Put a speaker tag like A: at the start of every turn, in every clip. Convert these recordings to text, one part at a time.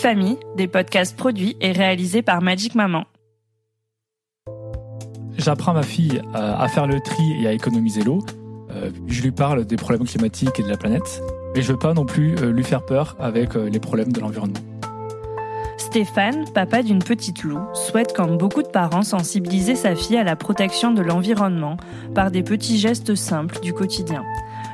A: Famille, des podcasts produits et réalisés par Magic Maman.
B: J'apprends ma fille à, faire le tri et à économiser l'eau. Euh, je lui parle des problèmes climatiques et de la planète. Mais je veux pas non plus euh, lui faire peur avec euh, les problèmes de l'environnement.
A: Stéphane, papa d'une petite loup, souhaite comme beaucoup de parents sensibiliser sa fille à la protection de l'environnement par des petits gestes simples du quotidien.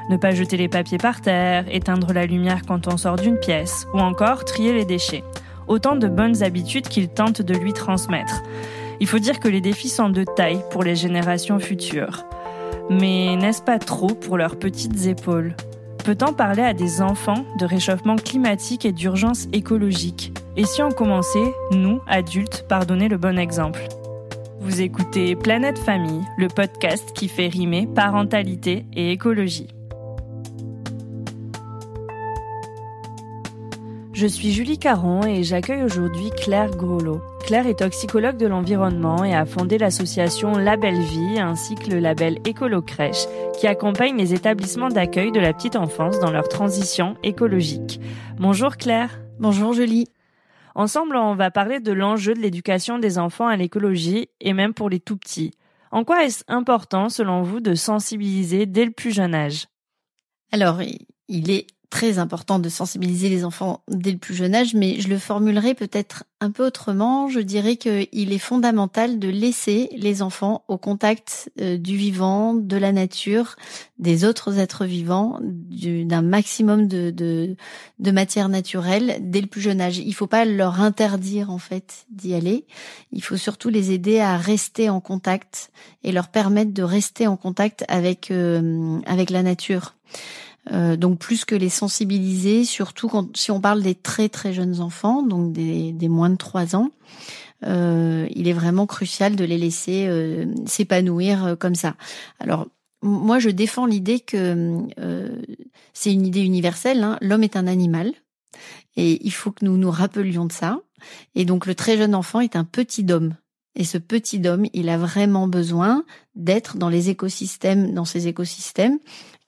A: Ne pas jeter les papiers par terre, éteindre la lumière quand on sort d'une pièce, ou encore trier les déchets. Autant de bonnes habitudes qu'il tente de lui transmettre. Il faut dire que les défis sont de taille pour les générations futures. Mais n'est-ce pas trop pour leurs petites épaules? Peut-on parler à des enfants de réchauffement climatique et d'urgence écologique? Et si on commençait, nous, adultes, par donner le bon exemple? Vous écoutez Planète Famille, le podcast qui fait rimer parentalité et écologie. Je suis Julie Caron et j'accueille aujourd'hui Claire Grolot. Claire est toxicologue de l'environnement et a fondé l'association La Belle Vie ainsi que le label Écolo Crèche qui accompagne les établissements d'accueil de la petite enfance dans leur transition écologique. Bonjour Claire.
C: Bonjour Julie.
A: Ensemble, on va parler de l'enjeu de l'éducation des enfants à l'écologie et même pour les tout petits. En quoi est-ce important selon vous de sensibiliser dès le plus jeune âge?
C: Alors, il est très important de sensibiliser les enfants dès le plus jeune âge, mais je le formulerai peut-être un peu autrement. Je dirais qu'il est fondamental de laisser les enfants au contact euh, du vivant, de la nature, des autres êtres vivants, d'un maximum de, de, de matière naturelle dès le plus jeune âge. Il ne faut pas leur interdire en fait d'y aller. Il faut surtout les aider à rester en contact et leur permettre de rester en contact avec euh, avec la nature. Euh, donc plus que les sensibiliser, surtout quand si on parle des très très jeunes enfants, donc des, des moins de 3 ans, euh, il est vraiment crucial de les laisser euh, s'épanouir euh, comme ça. Alors moi je défends l'idée que c'est une idée universelle, hein. l'homme est un animal et il faut que nous nous rappelions de ça. Et donc le très jeune enfant est un petit homme. Et ce petit homme, il a vraiment besoin d'être dans les écosystèmes, dans ces écosystèmes,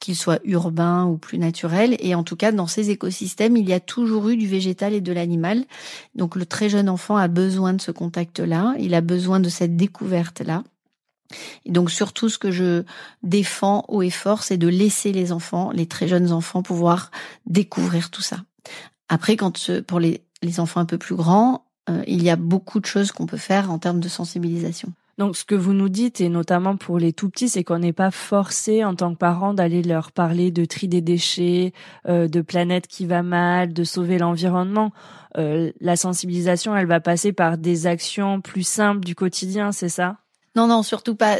C: qu'ils soient urbains ou plus naturels. Et en tout cas, dans ces écosystèmes, il y a toujours eu du végétal et de l'animal. Donc le très jeune enfant a besoin de ce contact-là, il a besoin de cette découverte-là. Et donc surtout, ce que je défends haut et fort, c'est de laisser les enfants, les très jeunes enfants, pouvoir découvrir tout ça. Après, quand pour les, les enfants un peu plus grands, euh, il y a beaucoup de choses qu'on peut faire en termes de sensibilisation.
A: Donc, ce que vous nous dites, et notamment pour les tout petits, c'est qu'on n'est pas forcé en tant que parent d'aller leur parler de tri des déchets, euh, de planète qui va mal, de sauver l'environnement. Euh, la sensibilisation, elle va passer par des actions plus simples du quotidien, c'est ça?
C: Non, non, surtout pas.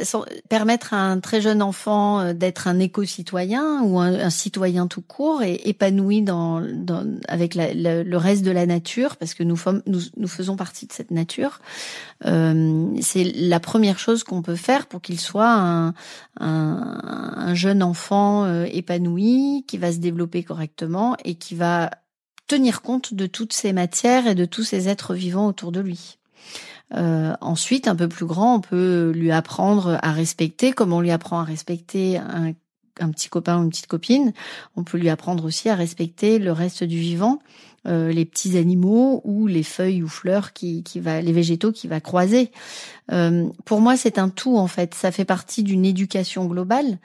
C: permettre à un très jeune enfant euh, d'être un éco-citoyen ou un, citoyen tout court et épanoui dans, avec le reste de la nature, parce que nous, nous, faisons partie de cette nature. Euh, c'est la première chose qu'on peut faire pour qu'il soit un, un, jeune enfant euh, épanoui, qui va se développer correctement et qui va tenir compte de toutes ces matières et de tous ces êtres vivants autour de lui. Euh, ensuite, un peu plus grand, on peut lui apprendre à respecter, comme on lui apprend à respecter un, petit copain ou une petite copine. On peut lui apprendre aussi à respecter le reste du vivant, euh, les petits animaux ou les feuilles ou fleurs qui, qui va, les végétaux qui va croiser. Euh, pour moi, c'est un tout en fait. Ça fait partie d'une éducation globale.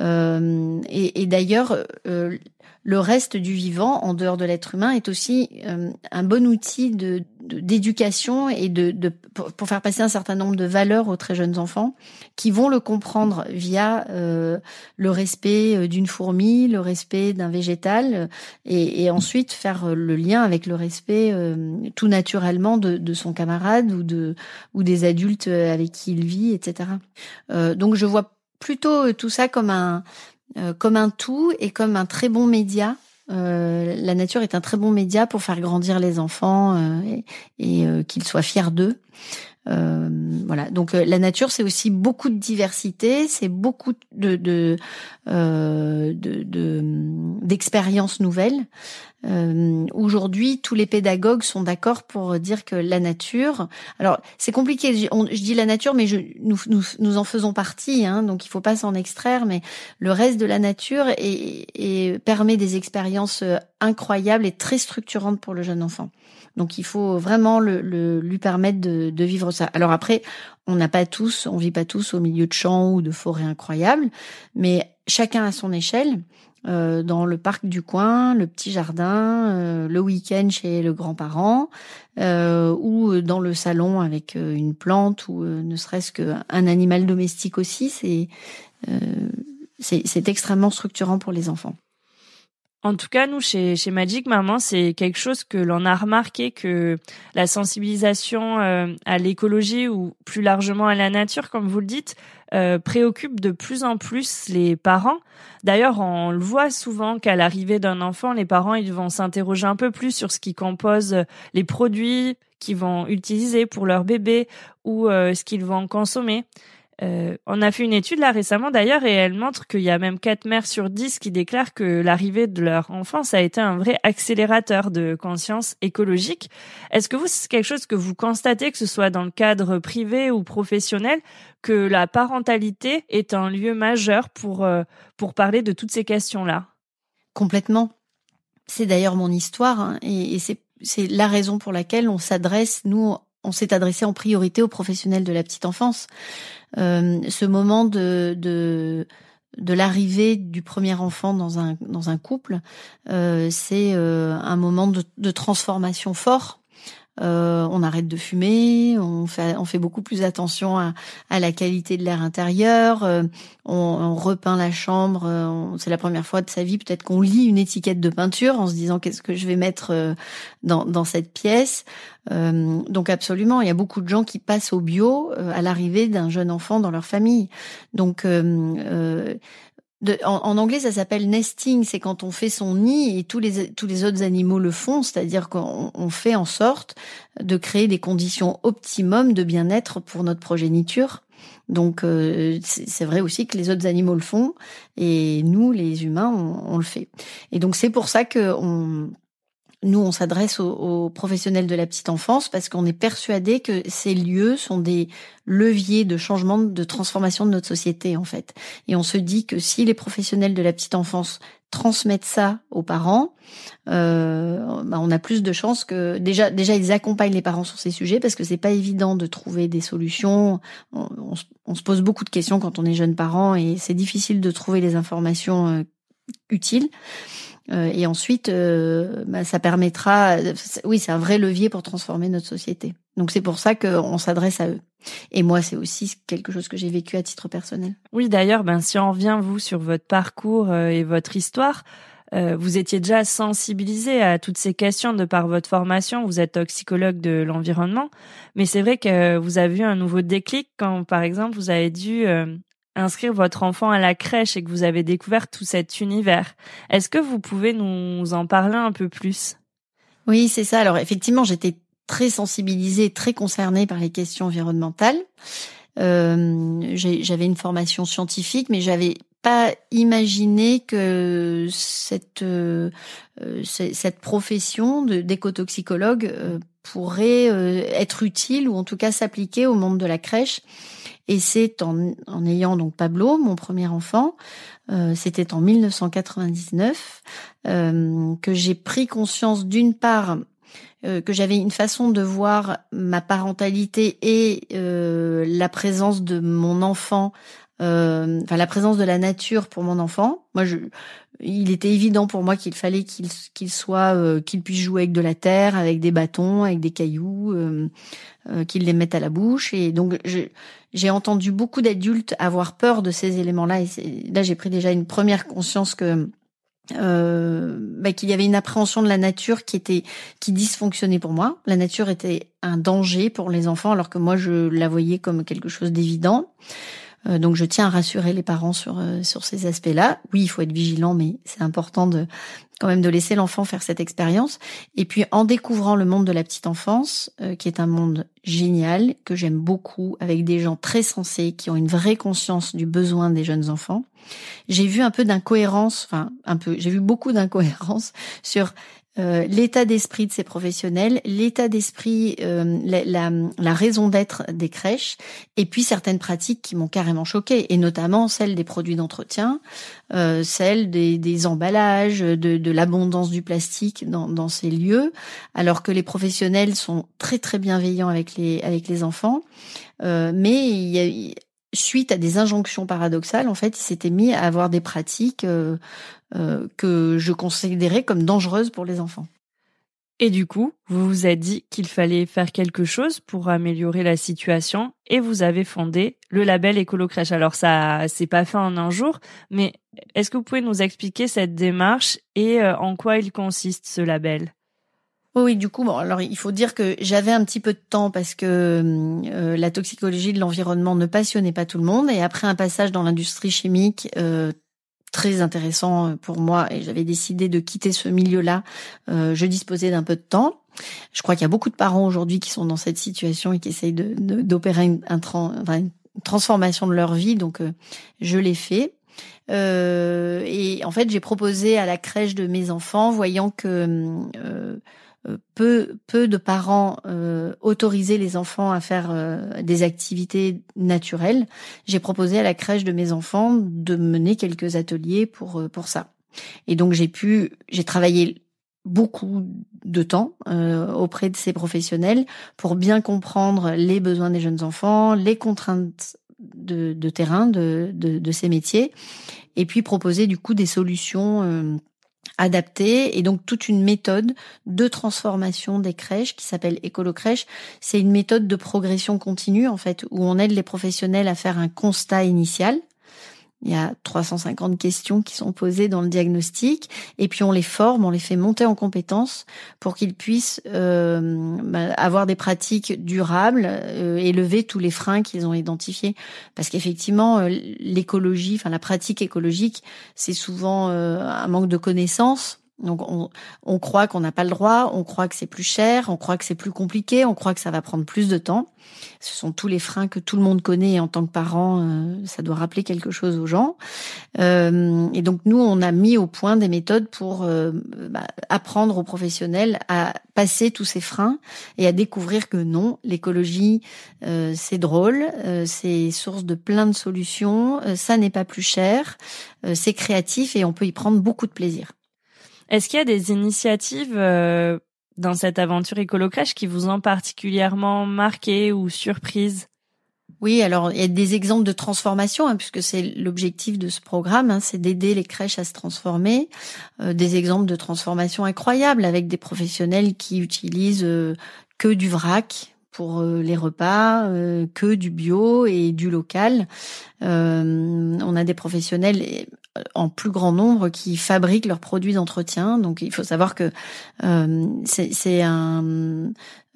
C: Euh, et, d'ailleurs, euh, le reste du vivant, en dehors de l'être humain, est aussi euh, un bon outil de d'éducation et de, de pour, faire passer un certain nombre de valeurs aux très jeunes enfants qui vont le comprendre via le respect d'une fourmi, le respect d'un végétal et, et, ensuite faire le lien avec le respect tout naturellement de, de, son camarade ou de ou des adultes avec qui il vit, etc. donc je vois plutôt tout ça comme un euh, comme un tout et comme un très bon média la nature est un très bon média pour faire grandir les enfants et, qu'ils soient fiers d'eux. Euh, voilà. Donc euh, la nature, c'est aussi beaucoup de diversité, c'est beaucoup de de euh, d'expériences nouvelles. Euh, Aujourd'hui, tous les pédagogues sont d'accord pour dire que la nature. Alors c'est compliqué. Je, dis la nature, mais nous, nous, nous en faisons partie, hein, donc il faut pas s'en extraire. Mais le reste de la nature est, est, permet des expériences incroyables et très structurantes pour le jeune enfant. Donc il faut vraiment le, lui permettre de, de, vivre ça. Alors après, on n'a pas tous, on vit pas tous au milieu de champs ou de forêts incroyables, mais chacun à son échelle. Euh, dans le parc du coin, le petit jardin, euh, le week-end chez le grand-parent, euh, ou dans le salon avec une plante, ou ne serait-ce qu'un animal domestique aussi, c'est c'est extrêmement structurant pour les enfants.
A: En tout cas, nous, chez, chez Magic Maman, c'est quelque chose que l'on a remarqué que la sensibilisation euh, à l'écologie ou plus largement à la nature, comme vous le dites, euh, préoccupe de plus en plus les parents. D'ailleurs, on le voit souvent qu'à l'arrivée d'un enfant, les parents ils vont s'interroger un peu plus sur ce qui compose les produits qu'ils vont utiliser pour leur bébé ou euh, ce qu'ils vont consommer. Euh, on a fait une étude là récemment d'ailleurs et elle montre qu'il y a même 4 mères sur 10 qui déclarent que l'arrivée de leur enfant ça a été un vrai accélérateur de conscience écologique. Est-ce que vous c'est quelque chose que vous constatez que ce soit dans le cadre privé ou professionnel que la parentalité est un lieu majeur pour euh, pour parler de toutes ces questions-là?
C: Complètement. C'est d'ailleurs mon histoire hein, et, et c'est c'est la raison pour laquelle on s'adresse nous on s'est adressé en priorité aux professionnels de la petite enfance. Euh, ce moment de, de, l'arrivée du premier enfant dans un, dans un couple, euh, c'est euh, un moment de transformation fort euh, on arrête de fumer, on fait, on fait beaucoup plus attention à, à la qualité de l'air intérieur, euh, on, on, repeint la chambre. Euh, c'est la première fois de sa vie peut-être qu'on lit une étiquette de peinture en se disant qu'est-ce que je vais mettre dans, dans cette pièce. donc absolument, il y a beaucoup de gens qui passent au bio à l'arrivée d'un jeune enfant dans leur famille. Donc en, anglais, ça s'appelle nesting. C'est quand on fait son nid et tous les tous les autres animaux le font, c'est-à-dire qu'on fait en sorte de créer des conditions optimum de bien-être pour notre progéniture. Donc euh, c'est vrai aussi que les autres animaux le font et nous, les humains, on, on le fait. Et donc c'est pour ça que on, nous, on s'adresse aux, professionnels de la petite enfance parce qu'on est persuadé que ces lieux sont des leviers de changement, de transformation de notre société, en fait. Et on se dit que si les professionnels de la petite enfance transmettent ça aux parents, euh, bah, on a plus de chances que déjà déjà ils accompagnent les parents sur ces sujets parce que c'est pas évident de trouver des solutions. On, on, se pose beaucoup de questions quand on est jeune parent et c'est difficile de trouver les informations euh, utiles. Euh, et ensuite, euh, bah, ça permettra, oui, c'est un vrai levier pour transformer notre société. Donc c'est pour ça qu'on s'adresse à eux. Et moi, c'est aussi quelque chose que j'ai vécu à titre personnel.
A: Oui, d'ailleurs, ben si on revient vous sur votre parcours euh, et votre histoire, vous étiez déjà sensibilisé à toutes ces questions de par votre formation. Vous êtes toxicologue de l'environnement, mais c'est vrai que vous avez eu un nouveau déclic quand, par exemple, vous avez dû inscrire votre enfant à la crèche et que vous avez découvert tout cet univers. Est-ce que vous pouvez nous en parler un peu plus?
C: Oui, c'est ça. Alors effectivement, j'étais très sensibilisée, très concernée par les questions environnementales. Euh, j'avais une formation scientifique, mais j'avais pas imaginé que cette euh, cette profession d'écotoxicologue euh, pourrait euh, être utile ou en tout cas s'appliquer au monde de la crèche. Et c'est en, ayant donc Pablo, mon premier enfant, euh, c'était en 1999, euh, que j'ai pris conscience d'une part euh, que j'avais une façon de voir ma parentalité et la présence de mon enfant, enfin la présence de la nature pour mon enfant. Moi, je, il était évident pour moi qu'il fallait qu'il qu'il soit euh, qu'il puisse jouer avec de la terre, avec des bâtons, avec des cailloux, euh, euh, qu'il les mette à la bouche. Et donc j'ai entendu beaucoup d'adultes avoir peur de ces éléments-là. Et là, j'ai pris déjà une première conscience que euh, bah, qu'il y avait une appréhension de la nature qui était qui dysfonctionnait pour moi. La nature était un danger pour les enfants, alors que moi je la voyais comme quelque chose d'évident. Euh, donc je tiens à rassurer les parents sur euh, sur ces aspects-là. Oui, il faut être vigilant, mais c'est important de quand même de laisser l'enfant faire cette expérience. Et puis en découvrant le monde de la petite enfance, euh, qui est un monde génial, que j'aime beaucoup, avec des gens très sensés, qui ont une vraie conscience du besoin des jeunes enfants, j'ai vu un peu d'incohérence, enfin un peu, j'ai vu beaucoup d'incohérence sur euh, l'état d'esprit de ces professionnels, l'état d'esprit, euh, la, la, raison d'être des crèches, et puis certaines pratiques qui m'ont carrément choquée, et notamment celle des produits d'entretien, euh, celle des, des, emballages, de, de l'abondance du plastique dans, dans, ces lieux, alors que les professionnels sont très très bienveillants avec les avec les enfants, euh, mais il y a, suite à des injonctions paradoxales, en fait, il s'était mis à avoir des pratiques euh, euh, que je considérais comme dangereuses pour les enfants.
A: Et du coup, vous vous êtes dit qu'il fallait faire quelque chose pour améliorer la situation et vous avez fondé le label Écolo-Crèche. Alors ça, c'est pas fait en un jour, mais est-ce que vous pouvez nous expliquer cette démarche et euh, en quoi il consiste ce label?
C: Oui, du coup, bon, alors il faut dire que j'avais un petit peu de temps parce que euh, la toxicologie de l'environnement ne passionnait pas tout le monde. Et après un passage dans l'industrie chimique euh, très intéressant pour moi, et j'avais décidé de quitter ce milieu-là, euh, je disposais d'un peu de temps. Je crois qu'il y a beaucoup de parents aujourd'hui qui sont dans cette situation et qui essayent d'opérer de, une, une, transformation de leur vie. Donc, je l'ai fait. et en fait, j'ai proposé à la crèche de mes enfants, voyant que peu peu de parents euh, autorisaient les enfants à faire euh, des activités naturelles, j'ai proposé à la crèche de mes enfants de mener quelques ateliers pour euh, pour ça. Et donc j'ai pu j'ai travaillé beaucoup de temps euh, auprès de ces professionnels pour bien comprendre les besoins des jeunes enfants, les contraintes de, de terrain de, de, de, ces métiers, et puis proposer du coup des solutions adapté et donc toute une méthode de transformation des crèches qui s'appelle écolo-crèche. C'est une méthode de progression continue en fait où on aide les professionnels à faire un constat initial il y a 350 questions qui sont posées dans le diagnostic et puis on les forme, on les fait monter en compétences pour qu'ils puissent euh, bah, avoir des pratiques durables euh, et lever tous les freins qu'ils ont identifiés. Parce qu'effectivement, euh, l'écologie, enfin la pratique écologique, c'est souvent un manque de connaissances donc on, croit qu'on n'a pas le droit, on croit que c'est plus cher, on croit que c'est plus compliqué, on croit que ça va prendre plus de temps. Ce sont tous les freins que tout le monde connaît et en tant que parent, euh, ça doit rappeler quelque chose aux gens. Euh, et donc nous, on a mis au point des méthodes pour euh, bah, apprendre aux professionnels à passer tous ces freins et à découvrir que non, l'écologie, c'est drôle, c'est source de plein de solutions, ça n'est pas plus cher, c'est créatif et on peut y prendre beaucoup de plaisir.
A: Est-ce qu'il y a des initiatives euh, dans cette aventure écolo qui vous ont particulièrement marqué ou surprise?
C: Oui, alors il y a des exemples de transformation, hein, puisque c'est l'objectif de ce programme, hein, c'est d'aider les crèches à se transformer. Euh, des exemples de transformation incroyables avec des professionnels qui utilisent euh, que du vrac pour les repas, que du bio et du local. on a des professionnels en plus grand nombre qui fabriquent leurs produits d'entretien. Donc il faut savoir que euh, c'est un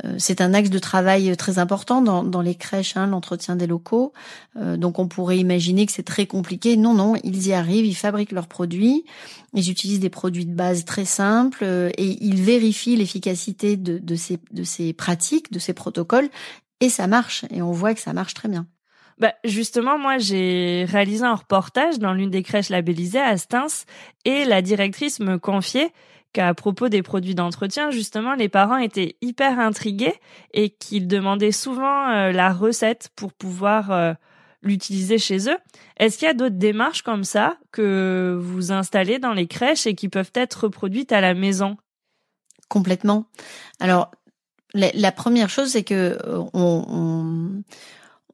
C: euh, c'est un axe de travail très important dans, dans les crèches, hein, l'entretien des locaux. Euh, donc on pourrait imaginer que c'est très compliqué. Non, non, ils y arrivent, ils fabriquent leurs produits, ils utilisent des produits de base très simples et ils vérifient l'efficacité de, de, ces, de ces pratiques, de ces protocoles. Et ça marche, et on voit que ça marche très bien.
A: Bah, justement, moi, j'ai réalisé un reportage dans l'une des crèches labellisées à Stins et la directrice me confiait qu'à propos des produits d'entretien, justement, les parents étaient hyper intrigués et qu'ils demandaient souvent euh, la recette pour pouvoir euh, l'utiliser chez eux. Est-ce qu'il y a d'autres démarches comme ça que vous installez dans les crèches et qui peuvent être reproduites à la maison?
C: Complètement. Alors, la, première chose, c'est que euh, on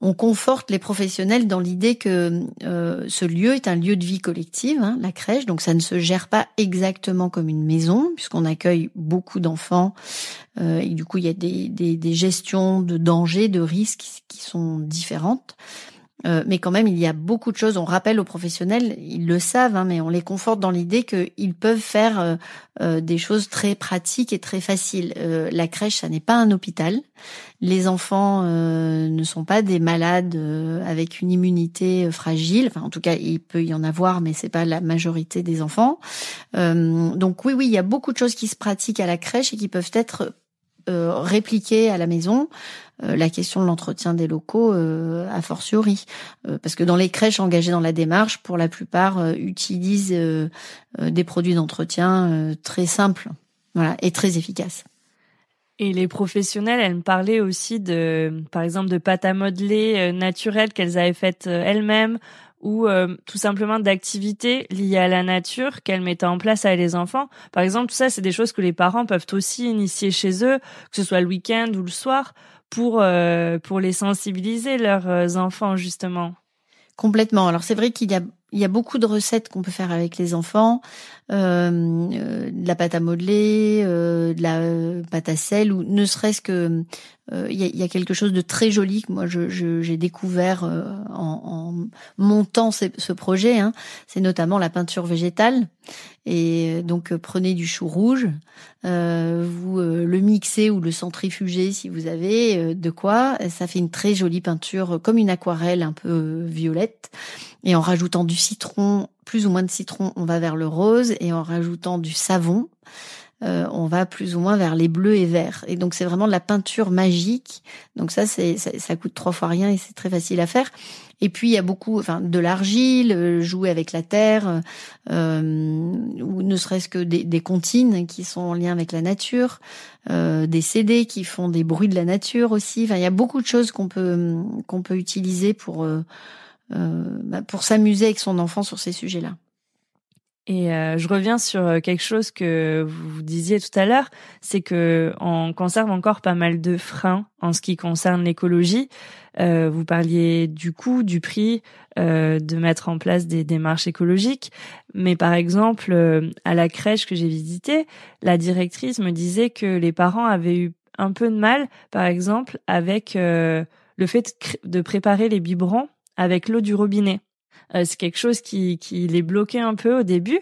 C: on conforte les professionnels dans l'idée que euh, ce lieu est un lieu de vie collective, hein, la crèche, donc ça ne se gère pas exactement comme une maison, puisqu'on accueille beaucoup d'enfants, euh, et du coup il y a des, des, gestions de dangers, de risques qui sont différentes. Euh, mais quand même, il y a beaucoup de choses. On rappelle aux professionnels, ils le savent, hein, mais on les conforte dans l'idée qu'ils peuvent faire euh, euh, des choses très pratiques et très faciles. la crèche, ça n'est pas un hôpital. Les enfants ne sont pas des malades avec une immunité fragile. Enfin, en tout cas, il peut y en avoir, mais c'est pas la majorité des enfants. donc oui, oui, il y a beaucoup de choses qui se pratiquent à la crèche et qui peuvent être répliquées à la maison. Euh, la question de l'entretien des locaux euh, a fortiori. Euh, parce que dans les crèches engagées dans la démarche, pour la plupart, utilisent des produits d'entretien très simples voilà, et très efficaces.
A: Et les professionnels, elles me parlaient aussi de, par exemple, de pâtes à modeler naturelles qu'elles avaient faites elles-mêmes ou tout simplement d'activités liées à la nature qu'elles mettaient en place avec les enfants. Par exemple, tout ça, c'est des choses que les parents peuvent aussi initier chez eux, que ce soit le week-end ou le soir, pour euh, pour les sensibiliser leurs euh, enfants justement.
C: Complètement. Alors c'est vrai qu'il y a il y a beaucoup de recettes qu'on peut faire avec les enfants, euh, euh de la pâte à modeler, euh, de la pâte à sel, ou ne serait-ce que euh, il, y a, y a, quelque chose de très joli que moi j'ai je, découvert en, en, montant ce, ce projet. Hein. C'est notamment la peinture végétale. Et donc prenez du chou rouge, vous le mixez ou le centrifugez si vous avez de quoi. Ça fait une très jolie peinture, comme une aquarelle un peu violette. Et en rajoutant du citron, plus ou moins de citron, on va vers le rose. Et en rajoutant du savon, euh, on va plus ou moins vers les bleus et verts. Et donc c'est vraiment de la peinture magique. Donc ça, c'est ça, coûte trois fois rien et c'est très facile à faire. Et puis il y a beaucoup, enfin de l'argile, euh, jouer avec la terre, euh, ou ne serait-ce que des, des, qui sont en lien avec la nature, des CD qui font des bruits de la nature aussi. Enfin il y a beaucoup de choses qu'on peut qu'on peut utiliser pour euh, bah, pour s'amuser avec son enfant sur ces sujets-là.
A: Et euh, je reviens sur euh, quelque chose que vous disiez tout à l'heure, c'est que on conserve encore pas mal de freins en ce qui concerne l'écologie. Euh, vous parliez du coût, du prix, euh, de mettre en place des démarches écologiques, mais par exemple à la crèche que j'ai visitée, la directrice me disait que les parents avaient eu un peu de mal, par exemple, avec le fait de préparer les biberons avec l'eau du robinet. Euh, c'est quelque chose qui, qui les bloquait un peu au début,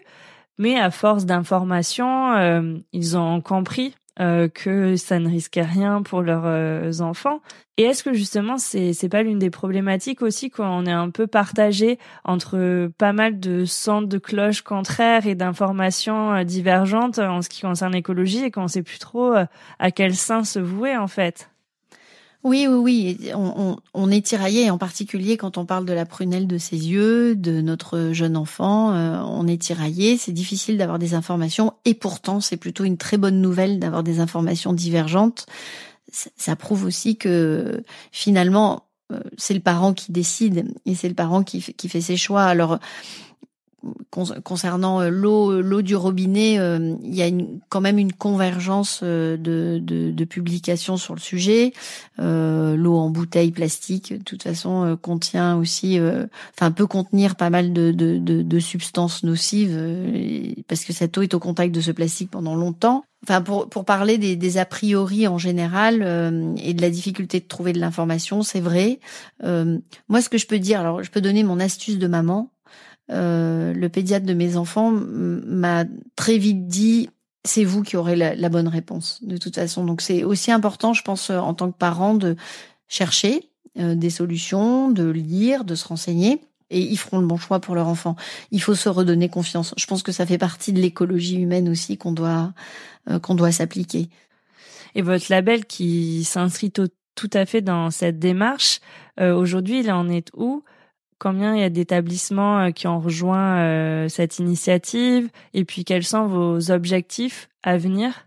A: mais à force d'informations, euh, ils ont compris euh, que ça ne risquait rien pour leurs euh, enfants. Et est-ce que justement c'est c'est pas l'une des problématiques aussi quand on est un peu partagé entre pas mal de centres de cloches contraires et d'informations euh, divergentes en ce qui concerne l'écologie et qu'on sait plus trop à quel sein se vouer en fait?
C: Oui, oui, oui. On, on, est tiraillé, en particulier quand on parle de la prunelle de ses yeux, de notre jeune enfant. Euh, on est tiraillé. C'est difficile d'avoir des informations, et pourtant, c'est plutôt une très bonne nouvelle d'avoir des informations divergentes. Ça, prouve aussi que finalement, euh, c'est le parent qui décide et c'est le parent qui, qui fait ses choix. Alors, concernant euh, l'eau l'eau du robinet, euh, il y a une, quand même une convergence euh, de, de, de publications sur le sujet. l'eau en bouteille plastique, de toute façon, contient aussi, enfin peut contenir pas mal de, de, de substances nocives parce que cette eau est au contact de ce plastique pendant longtemps. Enfin, pour, pour parler des, des a priori en général et de la difficulté de trouver de l'information, c'est vrai. moi, ce que je peux dire, alors je peux donner mon astuce de maman. Euh, le pédiatre de mes enfants m'a très vite dit c'est vous qui aurez la, bonne réponse de toute façon. Donc c'est aussi important, je pense, euh, en tant que parent, de chercher euh, des solutions, de lire, de se renseigner. Et ils feront le bon choix pour leur enfant. Il faut se redonner confiance. Je pense que ça fait partie de l'écologie humaine aussi qu'on doit qu'on doit s'appliquer.
A: Et votre label qui s'inscrit tout, tout, à fait dans cette démarche, aujourd'hui, il en est où? Combien il y a d'établissements euh, qui ont rejoint euh, cette initiative Et puis, quels sont vos objectifs à venir?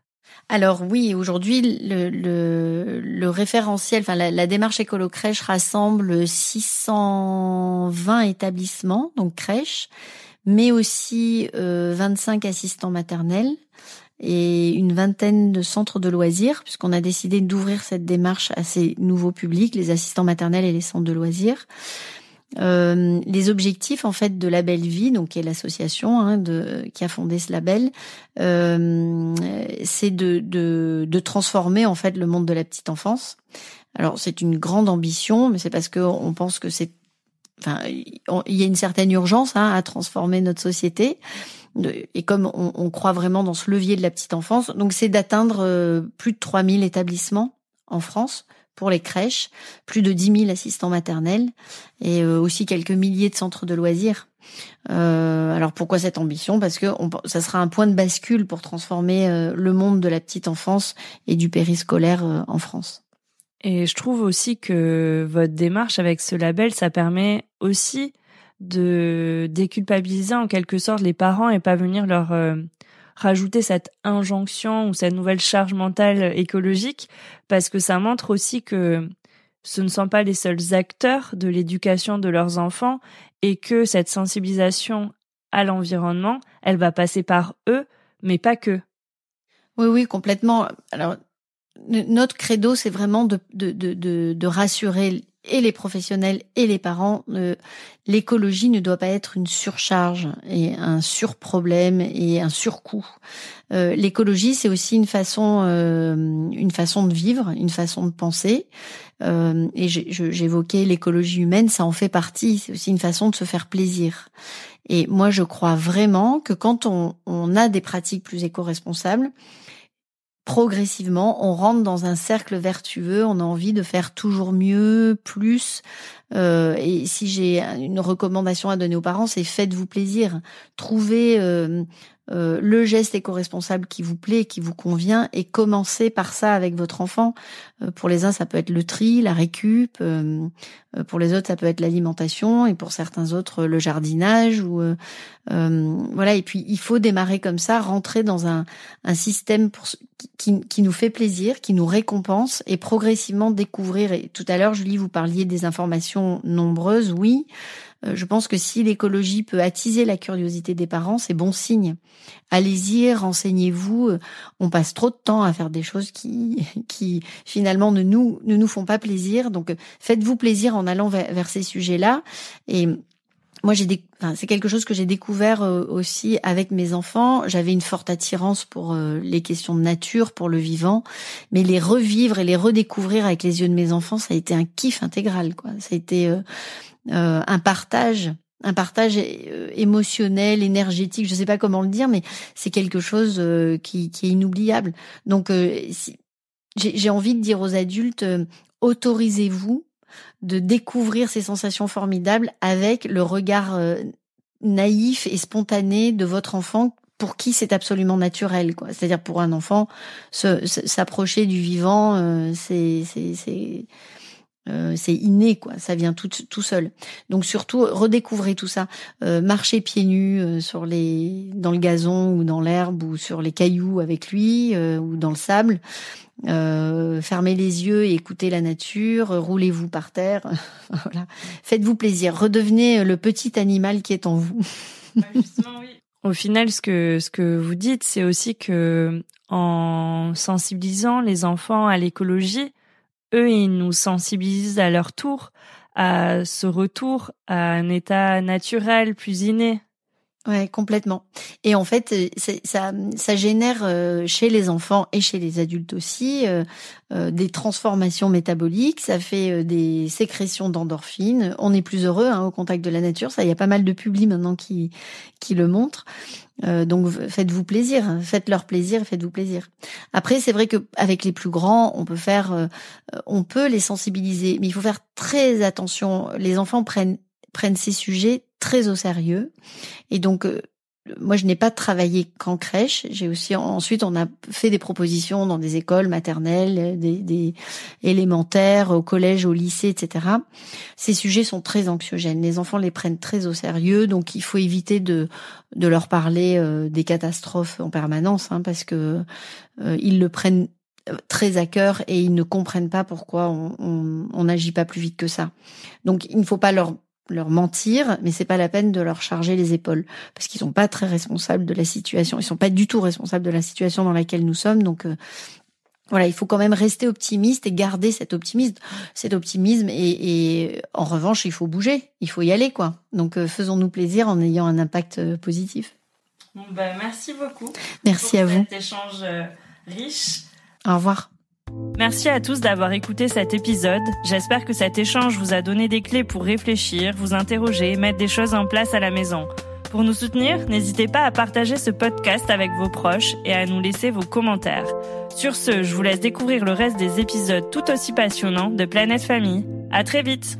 C: Alors oui, aujourd'hui, le, référentiel, enfin la, démarche écolo crèche rassemble 620 établissements, donc crèches, mais aussi euh, 25 assistants maternels et une vingtaine de centres de loisirs, puisqu'on a décidé d'ouvrir cette démarche à ces nouveaux publics, les assistants maternels et les centres de loisirs. Euh, les objectifs en fait de Label Vie, donc qui est l'association hein, de, qui a fondé ce label, euh, c'est de, de, de, transformer en fait le monde de la petite enfance. Alors c'est une grande ambition, mais c'est parce que on pense que c'est enfin, il y a une certaine urgence hein, à transformer notre société. Et comme on, on, croit vraiment dans ce levier de la petite enfance, donc c'est d'atteindre euh, plus de 3000 établissements en France pour les crèches, plus de 10 000 assistants maternels et euh, aussi quelques milliers de centres de loisirs. Euh, alors pourquoi cette ambition? Parce que ça sera un point de bascule pour transformer euh, le monde de la petite enfance et du périscolaire en France.
A: Et je trouve aussi que votre démarche avec ce label, ça permet aussi de déculpabiliser en quelque sorte les parents et pas venir leur rajouter cette injonction ou cette nouvelle charge mentale écologique parce que ça montre aussi que ce ne sont pas les seuls acteurs de l'éducation de leurs enfants et que cette sensibilisation à l'environnement, elle va passer par eux, mais pas que.
C: Oui, oui, complètement. Alors, notre credo, c'est vraiment de, de, de, de, rassurer et les professionnels et les parents. Euh, l'écologie ne doit pas être une surcharge et un surproblème et un surcoût. Euh, l'écologie, c'est aussi une façon, euh, une façon de vivre, une façon de penser. et j'évoquais l'écologie humaine, ça en fait partie. C'est aussi une façon de se faire plaisir. Et moi, je crois vraiment que quand on, on a des pratiques plus éco-responsables, progressivement, on rentre dans un cercle vertueux, on a envie de faire toujours mieux, plus. Euh, et si j'ai une recommandation à donner aux parents, c'est faites-vous plaisir. Trouvez euh, euh, le geste éco-responsable qui vous plaît, qui vous convient, et commencez par ça avec votre enfant. Euh, pour les uns, ça peut être le tri, la récup. Euh, pour les autres, ça peut être l'alimentation, et pour certains autres, le jardinage. Ou voilà. Et puis, il faut démarrer comme ça, rentrer dans un, un système pour, qui, qui nous fait plaisir, qui nous récompense, et progressivement découvrir. Et tout à l'heure, Julie, vous parliez des informations nombreuses. Oui. Euh, je pense que si l'écologie peut attiser la curiosité des parents, c'est bon signe. Allez-y, renseignez-vous. Euh, on passe trop de temps à faire des choses qui, qui finalement ne nous, ne nous font pas plaisir. Donc, euh, faites-vous plaisir en allant vers, ces sujets-là. Et moi, j'ai enfin, c'est quelque chose que j'ai découvert aussi avec mes enfants. J'avais une forte attirance pour les questions de nature, pour le vivant, mais les revivre et les redécouvrir avec les yeux de mes enfants, ça a été un kiff intégral. Quoi. Ça a été euh, un partage un partage euh, émotionnel, énergétique, je ne sais pas comment le dire, mais c'est quelque chose euh, qui, qui, est inoubliable. Donc, j'ai envie de dire aux adultes, autorisez-vous de découvrir ces sensations formidables avec le regard naïf et spontané de votre enfant pour qui c'est absolument naturel quoi. C'est-à-dire pour un enfant s'approcher du vivant c'est c'est euh, c'est inné, quoi. Ça vient tout, tout seul. Donc surtout, redécouvrez tout ça. Euh, marchez pieds nus euh, sur les, dans le gazon ou dans l'herbe ou sur les cailloux avec lui ou dans le sable. fermez les yeux et écoutez la nature. Roulez-vous par terre. voilà. Faites-vous plaisir. Redevenez le petit animal qui est en vous.
A: Au final, ce que ce que vous dites, c'est aussi que en sensibilisant les enfants à l'écologie, eux, ils nous sensibilisent à leur tour à ce retour à un état naturel, plus inné.
C: Ouais, complètement. Et en fait, euh, ça, ça génère euh, chez les enfants et chez les adultes aussi euh, des transformations métaboliques. Ça fait des sécrétions d'endorphines. On est plus heureux hein, au contact de la nature. Ça, il y a pas mal de publis maintenant qui qui le montrent. donc faites-vous plaisir, faites-leur plaisir, faites-vous plaisir. Après, c'est vrai que avec les plus grands, on peut faire, on peut les sensibiliser, mais il faut faire très attention. Les enfants prennent prennent ces sujets très au sérieux. Et donc, euh, moi, je n'ai pas travaillé qu'en crèche. J'ai aussi ensuite, on a fait des propositions dans des écoles maternelles, des, des, élémentaires, au collège, au lycée, etc. Ces sujets sont très anxiogènes. Les enfants les prennent très au sérieux, donc il faut éviter de de leur parler euh, des catastrophes en permanence, hein, parce que euh, ils le prennent très à cœur et ils ne comprennent pas pourquoi on n'agit pas plus vite que ça. Donc il ne faut pas leur leur mentir, mais c'est pas la peine de leur charger les épaules parce qu'ils sont pas très responsables de la situation. Ils sont pas du tout responsables de la situation dans laquelle nous sommes. Donc euh, voilà, il faut quand même rester optimiste et garder cet optimisme, cet optimisme. Et, en revanche, il faut bouger, il faut y aller quoi. Donc euh, faisons-nous plaisir en ayant un impact euh, positif.
A: Bon, ben, merci beaucoup.
C: Merci à vous.
A: Cet échange riche.
C: Au revoir.
A: Merci à tous d'avoir écouté cet épisode. J'espère que cet échange vous a donné des clés pour réfléchir, vous interroger, mettre des choses en place à la maison. Pour nous soutenir, n'hésitez pas à partager ce podcast avec vos proches et à nous laisser vos commentaires. Sur ce, je vous laisse découvrir le reste des épisodes tout aussi passionnants de Planète Famille. À très vite!